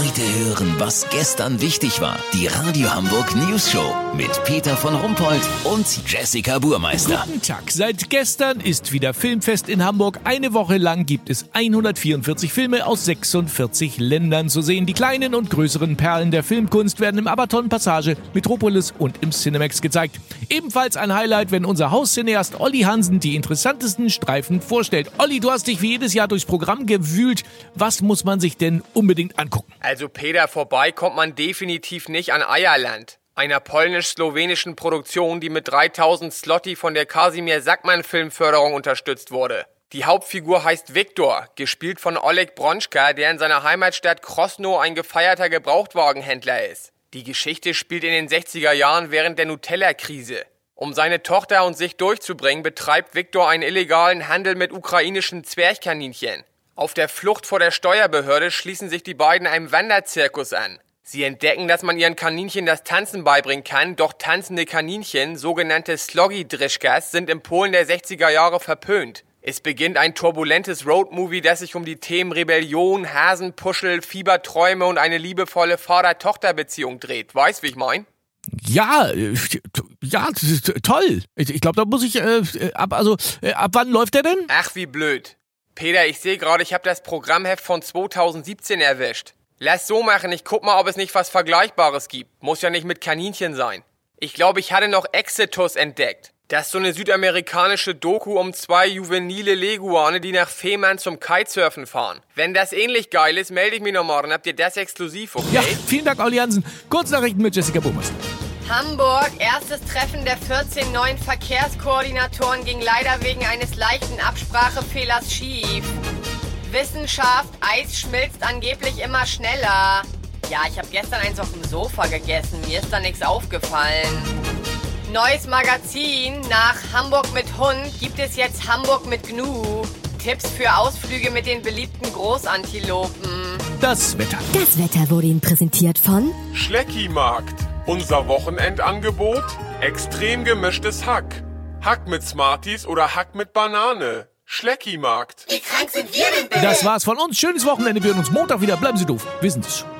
Heute hören, was gestern wichtig war. Die Radio Hamburg News Show mit Peter von Rumpold und Jessica Burmeister. Guten Tag. Seit gestern ist wieder Filmfest in Hamburg. Eine Woche lang gibt es 144 Filme aus 46 Ländern zu sehen. Die kleinen und größeren Perlen der Filmkunst werden im Abaton Passage, Metropolis und im Cinemax gezeigt. Ebenfalls ein Highlight, wenn unser Hauscineast Olli Hansen die interessantesten Streifen vorstellt. Olli, du hast dich wie jedes Jahr durchs Programm gewühlt. Was muss man sich denn unbedingt angucken? Also Peter, vorbei kommt man definitiv nicht an Eierland. Einer polnisch-slowenischen Produktion, die mit 3000 Slotti von der Kasimir Sackmann Filmförderung unterstützt wurde. Die Hauptfigur heißt Viktor, gespielt von Oleg Bronschka, der in seiner Heimatstadt Krosno ein gefeierter Gebrauchtwagenhändler ist. Die Geschichte spielt in den 60er Jahren während der Nutella-Krise. Um seine Tochter und sich durchzubringen, betreibt Viktor einen illegalen Handel mit ukrainischen Zwerchkaninchen. Auf der Flucht vor der Steuerbehörde schließen sich die beiden einem Wanderzirkus an. Sie entdecken, dass man ihren Kaninchen das Tanzen beibringen kann, doch tanzende Kaninchen, sogenannte Sloggy-Drischkas, sind in Polen der 60er Jahre verpönt. Es beginnt ein turbulentes Roadmovie, das sich um die Themen Rebellion, Hasenpuschel, Fieberträume und eine liebevolle Vater-Tochter-Beziehung dreht. Weißt, wie ich mein? Ja, äh, ja, toll. Ich, ich glaube, da muss ich äh, ab also äh, ab wann läuft der denn? Ach, wie blöd. Peter, ich sehe gerade, ich habe das Programmheft von 2017 erwischt. Lass so machen, ich guck mal, ob es nicht was Vergleichbares gibt. Muss ja nicht mit Kaninchen sein. Ich glaube, ich hatte noch Exitus entdeckt. Das ist so eine südamerikanische Doku um zwei juvenile Leguane, die nach Fehmarn zum Kitesurfen fahren. Wenn das ähnlich geil ist, melde ich mich noch morgen. Habt ihr das exklusiv, okay? Ja, vielen Dank, Olli Hansen. Kurznachrichten mit Jessica Bummers. Hamburg, erstes Treffen der 14 neuen Verkehrskoordinatoren ging leider wegen eines leichten Absprachefehlers schief. Wissenschaft, Eis schmilzt angeblich immer schneller. Ja, ich habe gestern eins auf dem Sofa gegessen, mir ist da nichts aufgefallen. Neues Magazin, nach Hamburg mit Hund gibt es jetzt Hamburg mit Gnu. Tipps für Ausflüge mit den beliebten Großantilopen. Das Wetter. Das Wetter wurde Ihnen präsentiert von Schleckimarkt. Unser Wochenendangebot? Extrem gemischtes Hack. Hack mit Smarties oder Hack mit Banane. Schleckimarkt. Wie krank sind wir denn bitte? Das war's von uns. Schönes Wochenende. Wir hören uns Montag wieder. Bleiben Sie doof. Wissen Sie es schon.